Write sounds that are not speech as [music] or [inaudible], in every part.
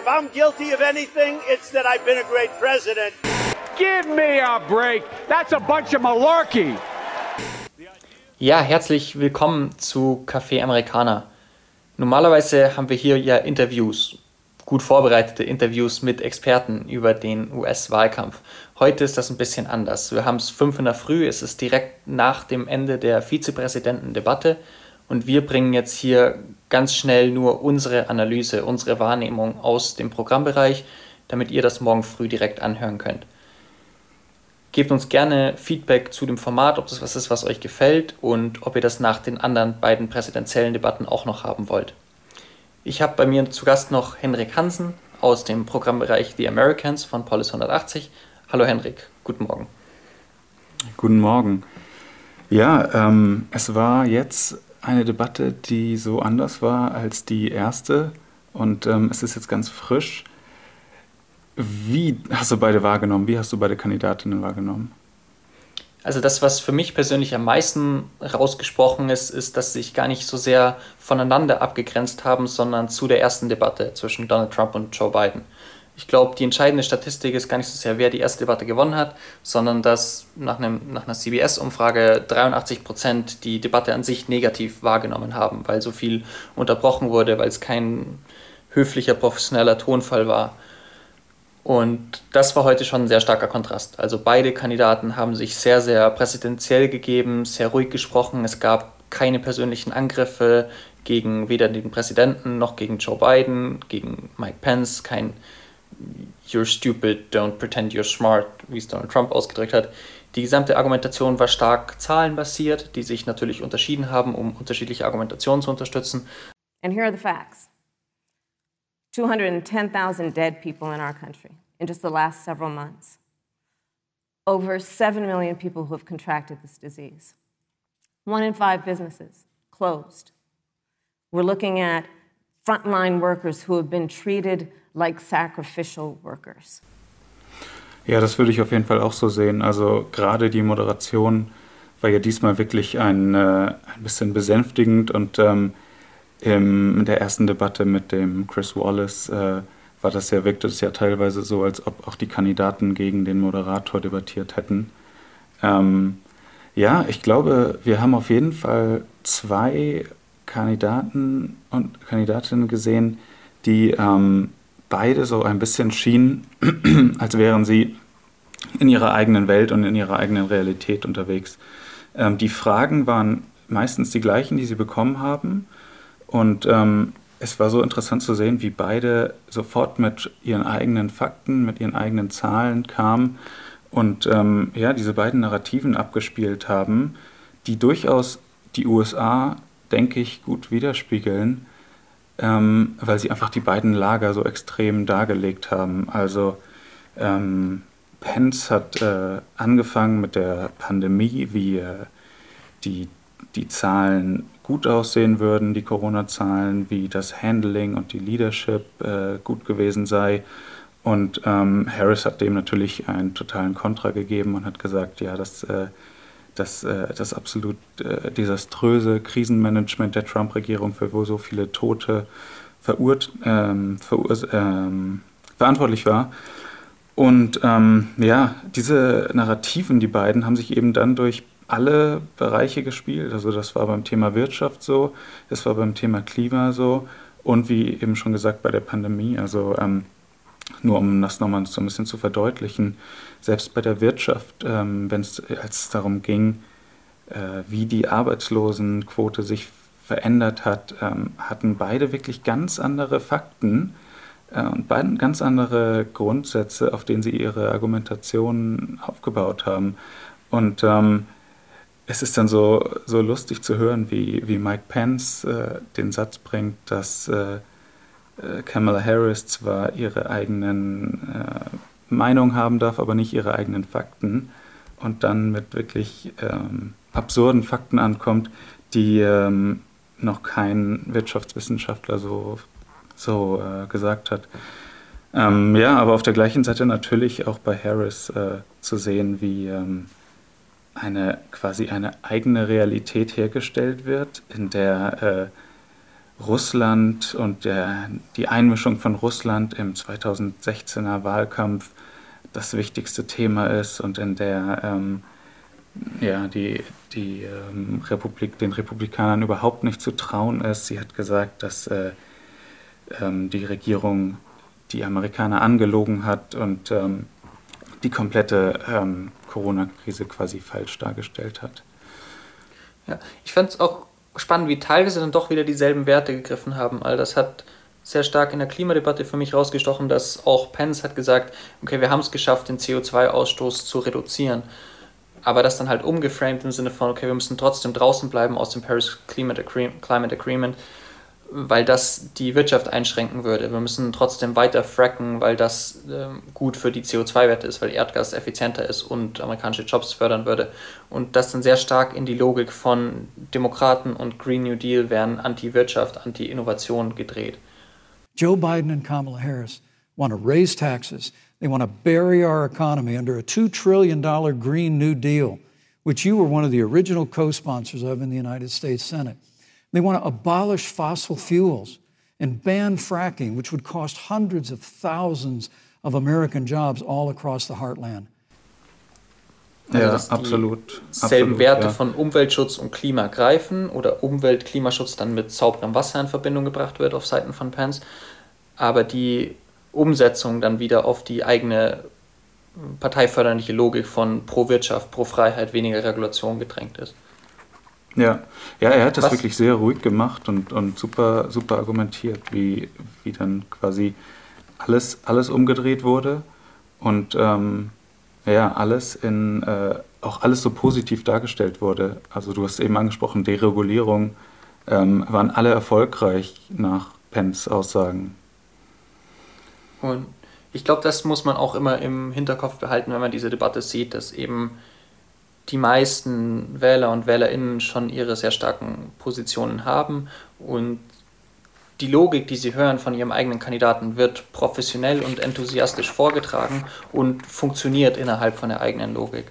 If I'm guilty of anything, it's that I've been a great president. Give me a break. That's a bunch of malarkey. Ja, herzlich willkommen zu Café Amerikaner. Normalerweise haben wir hier ja Interviews, gut vorbereitete Interviews mit Experten über den US-Wahlkampf. Heute ist das ein bisschen anders. Wir haben es fünf in der Früh, es ist direkt nach dem Ende der Vizepräsidentendebatte und wir bringen jetzt hier ganz schnell nur unsere Analyse, unsere Wahrnehmung aus dem Programmbereich, damit ihr das morgen früh direkt anhören könnt. Gebt uns gerne Feedback zu dem Format, ob das was ist, was euch gefällt und ob ihr das nach den anderen beiden präsidentiellen Debatten auch noch haben wollt. Ich habe bei mir zu Gast noch Henrik Hansen aus dem Programmbereich The Americans von Polis 180. Hallo Henrik, guten Morgen. Guten Morgen. Ja, ähm, es war jetzt eine Debatte, die so anders war als die erste und ähm, es ist jetzt ganz frisch. Wie hast du beide wahrgenommen? Wie hast du beide Kandidatinnen wahrgenommen? Also das, was für mich persönlich am meisten rausgesprochen ist, ist, dass sie sich gar nicht so sehr voneinander abgegrenzt haben, sondern zu der ersten Debatte zwischen Donald Trump und Joe Biden. Ich glaube, die entscheidende Statistik ist gar nicht so sehr, wer die erste Debatte gewonnen hat, sondern dass nach, einem, nach einer CBS-Umfrage 83 Prozent die Debatte an sich negativ wahrgenommen haben, weil so viel unterbrochen wurde, weil es kein höflicher, professioneller Tonfall war. Und das war heute schon ein sehr starker Kontrast. Also beide Kandidaten haben sich sehr, sehr präsidentiell gegeben, sehr ruhig gesprochen. Es gab keine persönlichen Angriffe gegen weder den Präsidenten noch gegen Joe Biden, gegen Mike Pence, kein You're stupid, don't pretend you're smart, wie es Donald Trump ausgedrückt hat. Die gesamte Argumentation war stark zahlenbasiert, die sich natürlich unterschieden haben, um unterschiedliche Argumentationen zu unterstützen. And here are the facts 210,000 dead people in our country in just the last several months. Over 7 million people who have contracted this disease. One in five businesses closed. We're looking at frontline workers who have been treated like sacrificial workers. Ja, das würde ich auf jeden Fall auch so sehen. Also gerade die Moderation war ja diesmal wirklich ein, äh, ein bisschen besänftigend und ähm, in der ersten Debatte mit dem Chris Wallace äh, war das ja, wirkte es ja teilweise so, als ob auch die Kandidaten gegen den Moderator debattiert hätten. Ähm, ja, ich glaube, wir haben auf jeden Fall zwei Kandidaten und Kandidatinnen gesehen, die ähm, beide so ein bisschen schienen, [clears throat] als wären sie in ihrer eigenen Welt und in ihrer eigenen Realität unterwegs. Ähm, die Fragen waren meistens die gleichen, die sie bekommen haben. Und ähm, es war so interessant zu sehen, wie beide sofort mit ihren eigenen Fakten, mit ihren eigenen Zahlen kamen und ähm, ja, diese beiden Narrativen abgespielt haben, die durchaus die USA, denke ich, gut widerspiegeln ähm, weil sie einfach die beiden Lager so extrem dargelegt haben. Also ähm, Pence hat äh, angefangen mit der Pandemie, wie äh, die, die Zahlen gut aussehen würden, die Corona-Zahlen, wie das Handling und die Leadership äh, gut gewesen sei. Und ähm, Harris hat dem natürlich einen totalen Kontra gegeben und hat gesagt, ja, das äh, das, äh, das absolut äh, desaströse Krisenmanagement der Trump-Regierung, für wo so viele Tote verurt, ähm, ähm, verantwortlich war. Und ähm, ja, diese Narrativen, die beiden, haben sich eben dann durch alle Bereiche gespielt. Also das war beim Thema Wirtschaft so, das war beim Thema Klima so und wie eben schon gesagt bei der Pandemie. Also ähm, nur um das nochmal so ein bisschen zu verdeutlichen, selbst bei der Wirtschaft, ähm, wenn es darum ging, äh, wie die Arbeitslosenquote sich verändert hat, ähm, hatten beide wirklich ganz andere Fakten äh, und beiden ganz andere Grundsätze, auf denen sie ihre Argumentation aufgebaut haben. Und ähm, es ist dann so, so lustig zu hören, wie, wie Mike Pence äh, den Satz bringt, dass äh, äh, Kamala Harris zwar ihre eigenen äh, Meinungen haben darf, aber nicht ihre eigenen Fakten und dann mit wirklich ähm, absurden Fakten ankommt, die ähm, noch kein Wirtschaftswissenschaftler so, so äh, gesagt hat. Ähm, ja, aber auf der gleichen Seite natürlich auch bei Harris äh, zu sehen, wie ähm, eine quasi eine eigene Realität hergestellt wird, in der äh, Russland und der, die Einmischung von Russland im 2016er Wahlkampf das wichtigste Thema ist und in der ähm, ja, die, die ähm, Republik, den Republikanern überhaupt nicht zu trauen ist. Sie hat gesagt, dass äh, ähm, die Regierung die Amerikaner angelogen hat und ähm, die komplette ähm, Corona-Krise quasi falsch dargestellt hat. Ja, ich fand es auch spannend, wie teilweise dann doch wieder dieselben Werte gegriffen haben. All das hat sehr stark in der Klimadebatte für mich rausgestochen, dass auch Pence hat gesagt, okay, wir haben es geschafft, den CO2-Ausstoß zu reduzieren. Aber das dann halt umgeframed im Sinne von, okay, wir müssen trotzdem draußen bleiben aus dem Paris Climate Agreement weil das die Wirtschaft einschränken würde. Wir müssen trotzdem weiter fracken, weil das äh, gut für die CO2-Werte ist, weil Erdgas effizienter ist und amerikanische Jobs fördern würde. Und das dann sehr stark in die Logik von Demokraten und Green New Deal werden Anti-Wirtschaft, Anti-Innovation gedreht. Joe Biden and Kamala Harris want to raise taxes. They want to bury our economy under a $2 trillion Green New Deal, which you were one of the original co sponsors of in the United States Senate. They want to abolish fossil fuels and ban fracking, which would cost hundreds of thousands of American jobs all across the heartland. Also, ja, absolut. Selben Werte ja. von Umweltschutz und Klima greifen oder Umwelt-Klimaschutz dann mit sauberem Wasser in Verbindung gebracht wird auf Seiten von Pence, aber die Umsetzung dann wieder auf die eigene parteiförderliche Logik von pro Wirtschaft, pro Freiheit, weniger Regulation gedrängt ist. Ja, ja er hat das Was? wirklich sehr ruhig gemacht und, und super, super argumentiert, wie, wie dann quasi alles, alles umgedreht wurde und ähm, ja, alles in, äh, auch alles so positiv dargestellt wurde. Also du hast eben angesprochen, Deregulierung, ähm, waren alle erfolgreich nach Pence Aussagen. Und ich glaube, das muss man auch immer im Hinterkopf behalten, wenn man diese Debatte sieht, dass eben die meisten Wähler und Wählerinnen schon ihre sehr starken Positionen haben und die Logik, die sie hören von ihrem eigenen Kandidaten, wird professionell und enthusiastisch vorgetragen und funktioniert innerhalb von der eigenen Logik.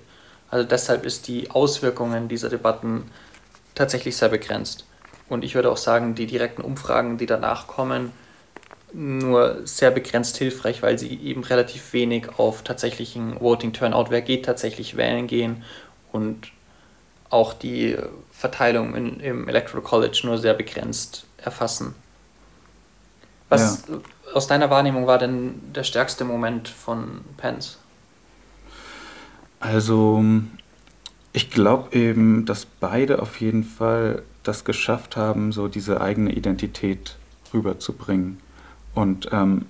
Also deshalb ist die Auswirkungen dieser Debatten tatsächlich sehr begrenzt. Und ich würde auch sagen, die direkten Umfragen, die danach kommen, nur sehr begrenzt hilfreich, weil sie eben relativ wenig auf tatsächlichen Voting Turnout, wer geht tatsächlich wählen gehen und auch die Verteilung in, im Electoral College nur sehr begrenzt erfassen. Was ja. aus deiner Wahrnehmung war denn der stärkste Moment von Pence? Also, ich glaube eben, dass beide auf jeden Fall das geschafft haben, so diese eigene Identität rüberzubringen. Und ähm,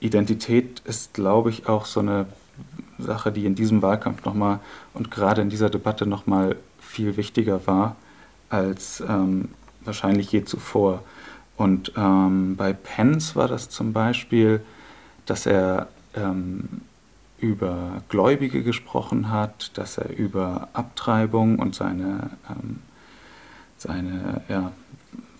Identität ist, glaube ich, auch so eine Sache, die in diesem Wahlkampf nochmal und gerade in dieser Debatte nochmal viel wichtiger war als ähm, wahrscheinlich je zuvor. Und ähm, bei Pence war das zum Beispiel, dass er ähm, über Gläubige gesprochen hat, dass er über Abtreibung und seine, ähm, seine ja,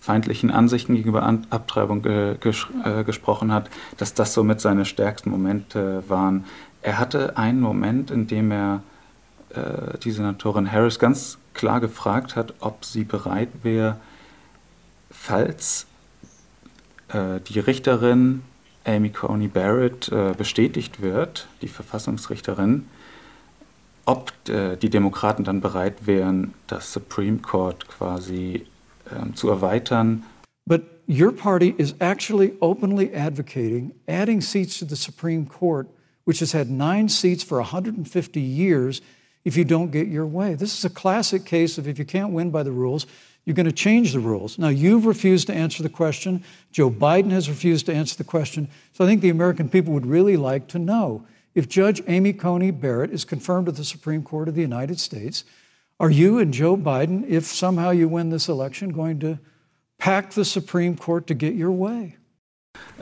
feindlichen Ansichten gegenüber Abtreibung ge ges äh, gesprochen hat, dass das somit seine stärksten Momente waren. Er hatte einen Moment, in dem er äh, die Senatorin Harris ganz klar gefragt hat, ob sie bereit wäre, falls äh, die Richterin Amy Coney Barrett äh, bestätigt wird, die Verfassungsrichterin, ob äh, die Demokraten dann bereit wären, das Supreme Court quasi ähm, zu erweitern. But your party is actually openly advocating adding seats to the Supreme Court, which has had nine seats for 150 years, if you don't get your way. This is a classic case of if you can't win by the rules, you're going to change the rules. Now, you've refused to answer the question. Joe Biden has refused to answer the question. So I think the American people would really like to know if Judge Amy Coney Barrett is confirmed to the Supreme Court of the United States, are you and Joe Biden, if somehow you win this election, going to pack the Supreme Court to get your way?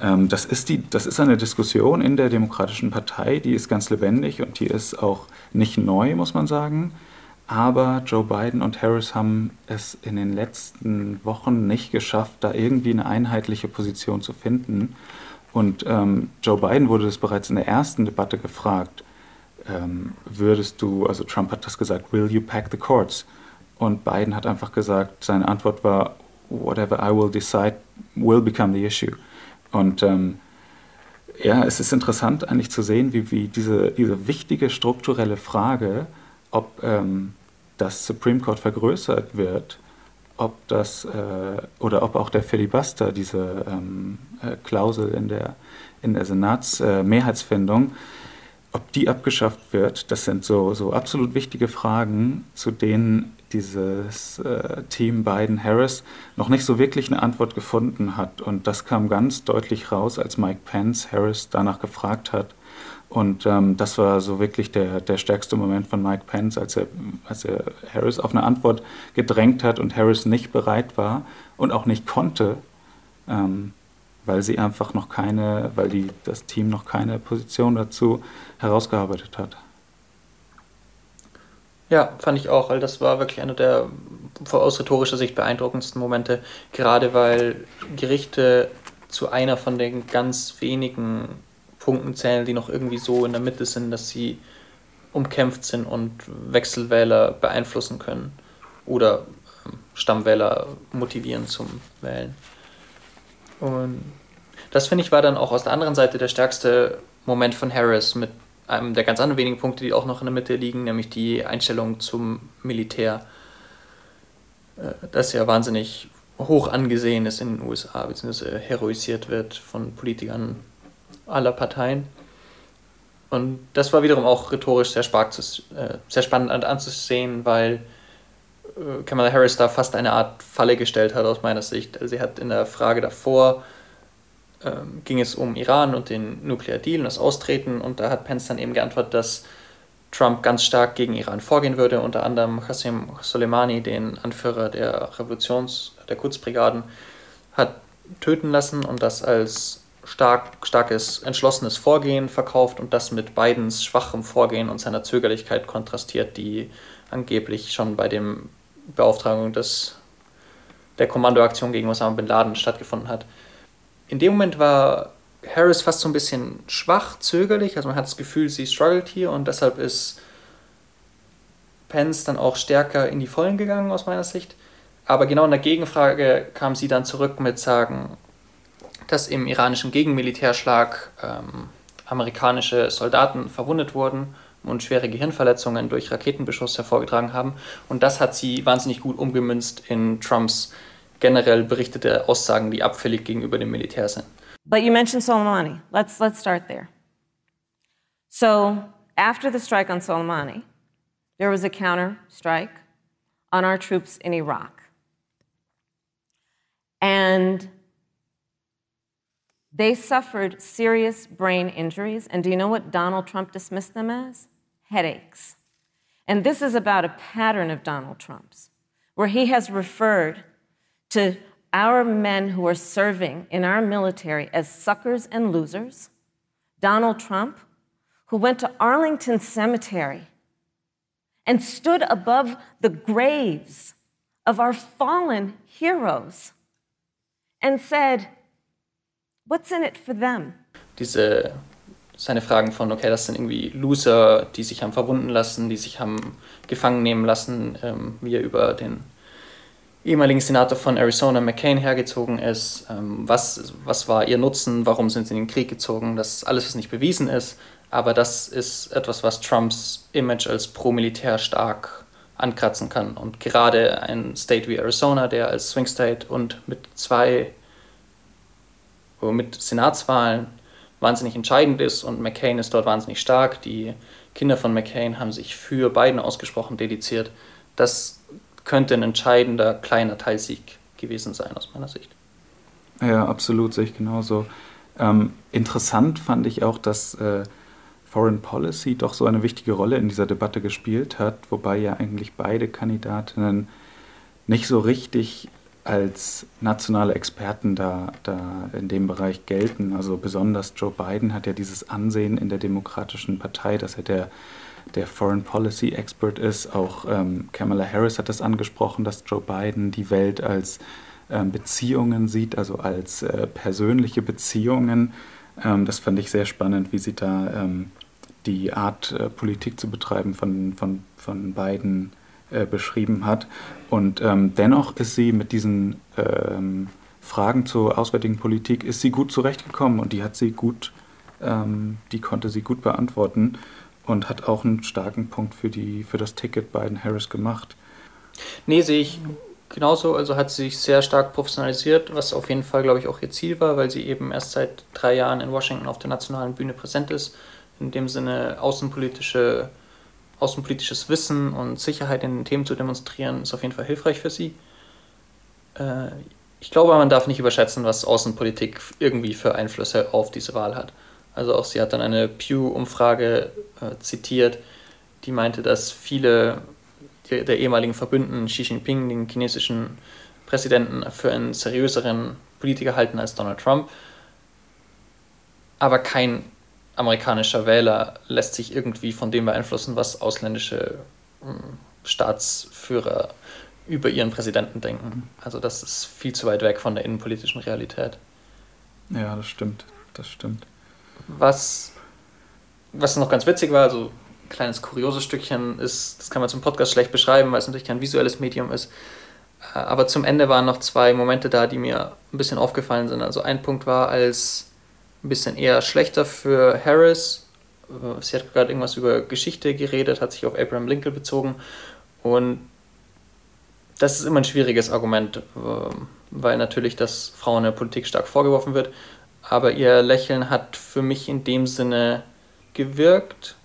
Ähm, das, ist die, das ist eine Diskussion in der Demokratischen Partei, die ist ganz lebendig und die ist auch nicht neu, muss man sagen. Aber Joe Biden und Harris haben es in den letzten Wochen nicht geschafft, da irgendwie eine einheitliche Position zu finden. Und ähm, Joe Biden wurde das bereits in der ersten Debatte gefragt ähm, würdest du, also Trump hat das gesagt, will you pack the courts? Und Biden hat einfach gesagt, seine Antwort war, whatever I will decide will become the issue. Und ähm, ja, es ist interessant eigentlich zu sehen, wie, wie diese, diese wichtige strukturelle Frage, ob ähm, das Supreme Court vergrößert wird, ob das äh, oder ob auch der Filibuster, diese ähm, äh, Klausel in der, in der Senatsmehrheitsfindung, äh, ob die abgeschafft wird, das sind so, so absolut wichtige Fragen, zu denen dieses äh, Team Biden-Harris noch nicht so wirklich eine Antwort gefunden hat. Und das kam ganz deutlich raus, als Mike Pence Harris danach gefragt hat. Und ähm, das war so wirklich der, der stärkste Moment von Mike Pence, als er, als er Harris auf eine Antwort gedrängt hat und Harris nicht bereit war und auch nicht konnte, ähm, weil sie einfach noch keine, weil die, das Team noch keine Position dazu herausgearbeitet hat. Ja, fand ich auch, weil das war wirklich einer der aus rhetorischer Sicht beeindruckendsten Momente, gerade weil Gerichte zu einer von den ganz wenigen Punkten zählen, die noch irgendwie so in der Mitte sind, dass sie umkämpft sind und Wechselwähler beeinflussen können oder ähm, Stammwähler motivieren zum Wählen. Und das finde ich war dann auch aus der anderen Seite der stärkste Moment von Harris mit einem der ganz anderen wenigen Punkte, die auch noch in der Mitte liegen, nämlich die Einstellung zum Militär, äh, das ja wahnsinnig hoch angesehen ist in den USA, beziehungsweise heroisiert wird von Politikern aller Parteien. Und das war wiederum auch rhetorisch sehr, zu, äh, sehr spannend anzusehen, weil äh, Kamala Harris da fast eine Art Falle gestellt hat aus meiner Sicht. Also sie hat in der Frage davor ähm, ging es um Iran und den Nuclear Deal und das Austreten. Und da hat Pence dann eben geantwortet, dass Trump ganz stark gegen Iran vorgehen würde, unter anderem Qasem Soleimani, den Anführer der Revolutions-, der Kurzbrigaden, hat töten lassen und das als stark, starkes, entschlossenes Vorgehen verkauft und das mit Bidens schwachem Vorgehen und seiner Zögerlichkeit kontrastiert, die angeblich schon bei dem Beauftragung des, der Kommandoaktion gegen Osama bin Laden stattgefunden hat in dem Moment war Harris fast so ein bisschen schwach, zögerlich. Also man hat das Gefühl, sie struggelt hier und deshalb ist Pence dann auch stärker in die Vollen gegangen aus meiner Sicht. Aber genau in der Gegenfrage kam sie dann zurück mit sagen, dass im iranischen Gegenmilitärschlag ähm, amerikanische Soldaten verwundet wurden und schwere Gehirnverletzungen durch Raketenbeschuss hervorgetragen haben. Und das hat sie wahnsinnig gut umgemünzt in Trumps generell berichtete Aussagen, die abfällig gegenüber dem Militär sind. But you mentioned Soleimani. Let's, let's start there. So, after the strike on Soleimani, there was a counter strike on our troops in Iraq. And they suffered serious brain injuries. And do you know what Donald Trump dismissed them as? Headaches. And this is about a pattern of Donald Trump's, where he has referred to our men who are serving in our military as suckers and losers. Donald Trump, who went to Arlington Cemetery and stood above the graves of our fallen heroes and said, What's in it for them? Diese seine Fragen von, okay, das sind irgendwie Loser, die sich haben verwunden lassen, die sich haben gefangen nehmen lassen, ähm, wie er über den ehemaligen Senator von Arizona, McCain, hergezogen ist. Ähm, was, was war ihr Nutzen? Warum sind sie in den Krieg gezogen? Das ist alles, was nicht bewiesen ist. Aber das ist etwas, was Trumps Image als pro-militär stark ankratzen kann. Und gerade ein State wie Arizona, der als Swing State und mit zwei, mit Senatswahlen wahnsinnig entscheidend ist und McCain ist dort wahnsinnig stark. Die Kinder von McCain haben sich für Biden ausgesprochen dediziert. Das könnte ein entscheidender kleiner Teilsieg gewesen sein aus meiner Sicht. Ja, absolut, sehe ich genauso. Ähm, interessant fand ich auch, dass äh, Foreign Policy doch so eine wichtige Rolle in dieser Debatte gespielt hat, wobei ja eigentlich beide Kandidatinnen nicht so richtig als nationale Experten da, da in dem Bereich gelten. Also besonders Joe Biden hat ja dieses Ansehen in der Demokratischen Partei, dass er der der Foreign Policy Expert ist. Auch ähm, Kamala Harris hat das angesprochen, dass Joe Biden die Welt als ähm, Beziehungen sieht, also als äh, persönliche Beziehungen. Ähm, das fand ich sehr spannend, wie sie da ähm, die Art, äh, Politik zu betreiben von, von, von beiden äh, beschrieben hat. Und ähm, dennoch ist sie mit diesen ähm, Fragen zur auswärtigen Politik ist sie gut zurechtgekommen und die hat sie gut, die konnte sie gut beantworten und hat auch einen starken Punkt für die für das Ticket Biden Harris gemacht. Nee, sehe ich genauso. Also hat sie sich sehr stark professionalisiert, was auf jeden Fall, glaube ich, auch ihr Ziel war, weil sie eben erst seit drei Jahren in Washington auf der nationalen Bühne präsent ist. In dem Sinne außenpolitische, außenpolitisches Wissen und Sicherheit in den Themen zu demonstrieren, ist auf jeden Fall hilfreich für sie. Äh, ich glaube, man darf nicht überschätzen, was Außenpolitik irgendwie für Einflüsse auf diese Wahl hat. Also auch sie hat dann eine Pew-Umfrage äh, zitiert, die meinte, dass viele der, der ehemaligen Verbündeten Xi Jinping, den chinesischen Präsidenten, für einen seriöseren Politiker halten als Donald Trump. Aber kein amerikanischer Wähler lässt sich irgendwie von dem beeinflussen, was ausländische hm, Staatsführer über ihren Präsidenten denken. Also das ist viel zu weit weg von der innenpolitischen Realität. Ja, das stimmt. Das stimmt. Was, was noch ganz witzig war, also ein kleines kurioses Stückchen ist, das kann man zum Podcast schlecht beschreiben, weil es natürlich kein visuelles Medium ist. Äh, aber zum Ende waren noch zwei Momente da, die mir ein bisschen aufgefallen sind. Also ein Punkt war als ein bisschen eher schlechter für Harris. Äh, sie hat gerade irgendwas über Geschichte geredet, hat sich auf Abraham Lincoln bezogen. Und das ist immer ein schwieriges Argument, äh, weil natürlich das Frauen in der Politik stark vorgeworfen wird. Aber ihr Lächeln hat für mich in dem Sinne gewirkt,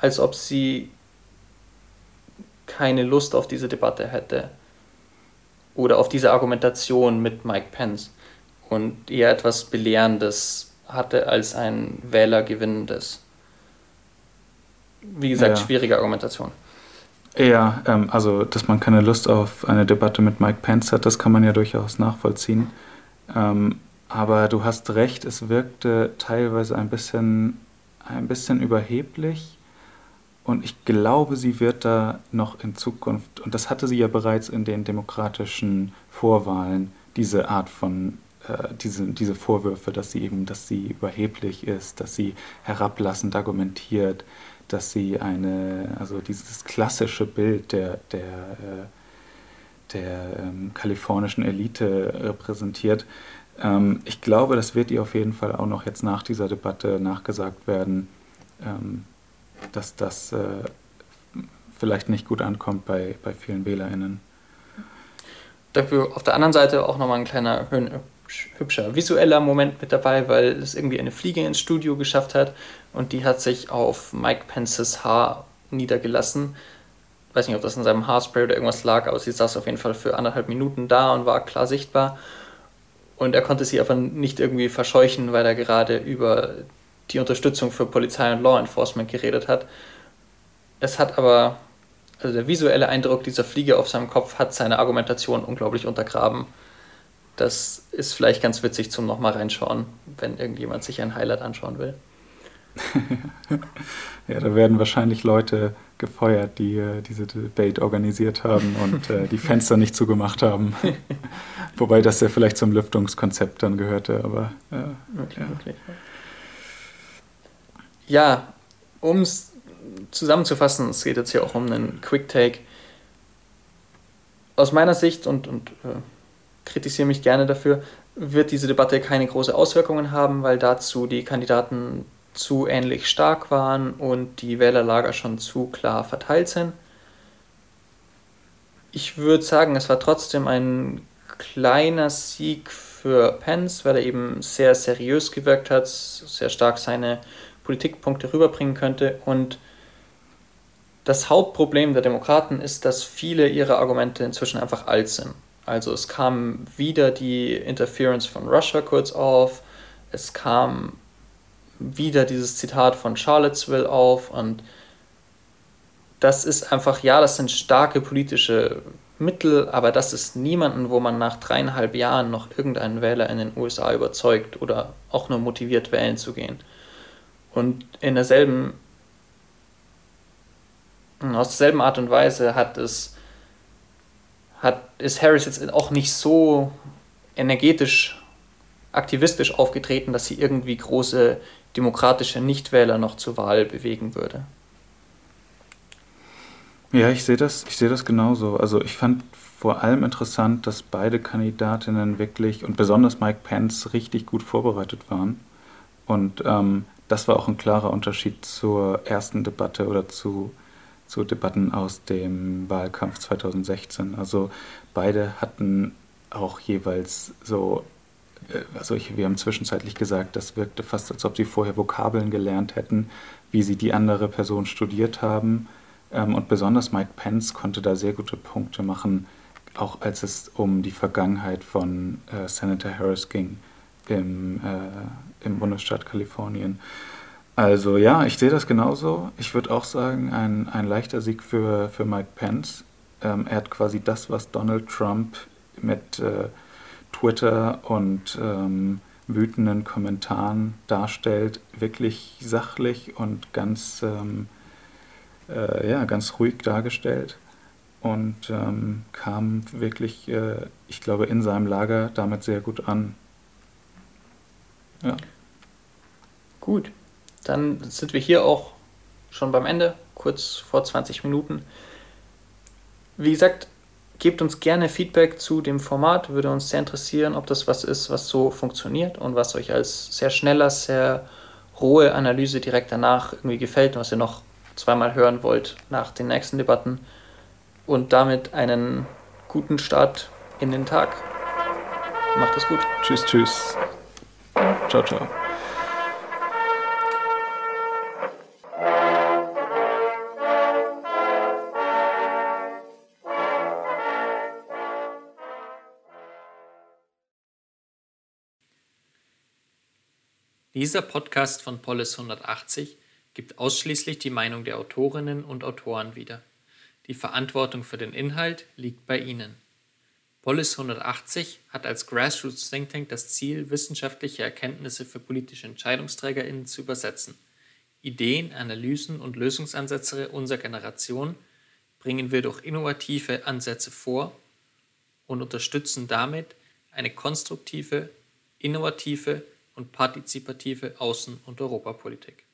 als ob sie keine Lust auf diese Debatte hätte oder auf diese Argumentation mit Mike Pence und eher etwas Belehrendes hatte als ein Wählergewinnendes. Wie gesagt, ja. schwierige Argumentation. Ja, ähm, also dass man keine Lust auf eine Debatte mit Mike Pence hat, das kann man ja durchaus nachvollziehen. Ähm, aber du hast recht, es wirkte teilweise ein bisschen, ein bisschen überheblich. Und ich glaube, sie wird da noch in Zukunft, und das hatte sie ja bereits in den demokratischen Vorwahlen, diese Art von, äh, diese, diese Vorwürfe, dass sie eben, dass sie überheblich ist, dass sie herablassend argumentiert, dass sie eine, also dieses klassische Bild der, der, äh, der ähm, kalifornischen Elite repräsentiert. Ähm, ich glaube, das wird ihr auf jeden Fall auch noch jetzt nach dieser Debatte nachgesagt werden, ähm, dass das äh, vielleicht nicht gut ankommt bei, bei vielen WählerInnen. Dafür auf der anderen Seite auch nochmal ein kleiner hübscher visueller Moment mit dabei, weil es irgendwie eine Fliege ins Studio geschafft hat und die hat sich auf Mike Pences Haar niedergelassen. Ich weiß nicht, ob das in seinem Haarspray oder irgendwas lag, aber sie saß auf jeden Fall für anderthalb Minuten da und war klar sichtbar. Und er konnte sie aber nicht irgendwie verscheuchen, weil er gerade über die Unterstützung für Polizei und Law Enforcement geredet hat. Es hat aber, also der visuelle Eindruck dieser Fliege auf seinem Kopf hat seine Argumentation unglaublich untergraben. Das ist vielleicht ganz witzig zum nochmal reinschauen, wenn irgendjemand sich ein Highlight anschauen will. [laughs] ja, da werden wahrscheinlich Leute gefeuert, die äh, diese Debate organisiert haben und äh, die Fenster nicht zugemacht haben. [laughs] Wobei das ja vielleicht zum Lüftungskonzept dann gehörte, aber äh, wirklich, ja. Wirklich. Ja, um es zusammenzufassen, es geht jetzt hier auch um einen Quick Take. Aus meiner Sicht und, und äh, kritisiere mich gerne dafür, wird diese Debatte keine große Auswirkungen haben, weil dazu die Kandidaten zu ähnlich stark waren und die Wählerlager schon zu klar verteilt sind. Ich würde sagen, es war trotzdem ein kleiner Sieg für Pence, weil er eben sehr seriös gewirkt hat, sehr stark seine Politikpunkte rüberbringen könnte. Und das Hauptproblem der Demokraten ist, dass viele ihrer Argumente inzwischen einfach alt sind. Also es kam wieder die Interference von Russia kurz auf, es kam wieder dieses Zitat von Charlottesville auf und das ist einfach, ja, das sind starke politische Mittel, aber das ist niemanden, wo man nach dreieinhalb Jahren noch irgendeinen Wähler in den USA überzeugt oder auch nur motiviert wählen zu gehen. Und in derselben, aus derselben Art und Weise hat es, hat, ist Harris jetzt auch nicht so energetisch aktivistisch aufgetreten, dass sie irgendwie große demokratische Nichtwähler noch zur Wahl bewegen würde. Ja, ich sehe das, ich sehe das genauso. Also ich fand vor allem interessant, dass beide Kandidatinnen wirklich und besonders Mike Pence richtig gut vorbereitet waren. Und ähm, das war auch ein klarer Unterschied zur ersten Debatte oder zu, zu Debatten aus dem Wahlkampf 2016. Also beide hatten auch jeweils so, also ich, wir haben zwischenzeitlich gesagt, das wirkte fast, als ob sie vorher Vokabeln gelernt hätten, wie sie die andere Person studiert haben. Ähm, und besonders Mike Pence konnte da sehr gute Punkte machen, auch als es um die Vergangenheit von äh, Senator Harris ging im, äh, im Bundesstaat Kalifornien. Also ja, ich sehe das genauso. Ich würde auch sagen, ein, ein leichter Sieg für, für Mike Pence. Ähm, er hat quasi das, was Donald Trump mit äh, Twitter und ähm, wütenden Kommentaren darstellt, wirklich sachlich und ganz, ähm, äh, ja, ganz ruhig dargestellt und ähm, kam wirklich, äh, ich glaube, in seinem Lager damit sehr gut an. Ja. Gut, dann sind wir hier auch schon beim Ende, kurz vor 20 Minuten. Wie gesagt, gebt uns gerne Feedback zu dem Format, würde uns sehr interessieren, ob das was ist, was so funktioniert und was euch als sehr schneller, sehr rohe Analyse direkt danach irgendwie gefällt und was ihr noch zweimal hören wollt nach den nächsten Debatten und damit einen guten Start in den Tag. Macht es gut. Tschüss, tschüss. Ciao, ciao. Dieser Podcast von Polis 180 gibt ausschließlich die Meinung der Autorinnen und Autoren wieder. Die Verantwortung für den Inhalt liegt bei Ihnen. Polis 180 hat als Grassroots Think Tank das Ziel, wissenschaftliche Erkenntnisse für politische EntscheidungsträgerInnen zu übersetzen. Ideen, Analysen und Lösungsansätze unserer Generation bringen wir durch innovative Ansätze vor und unterstützen damit eine konstruktive, innovative und partizipative Außen- und Europapolitik.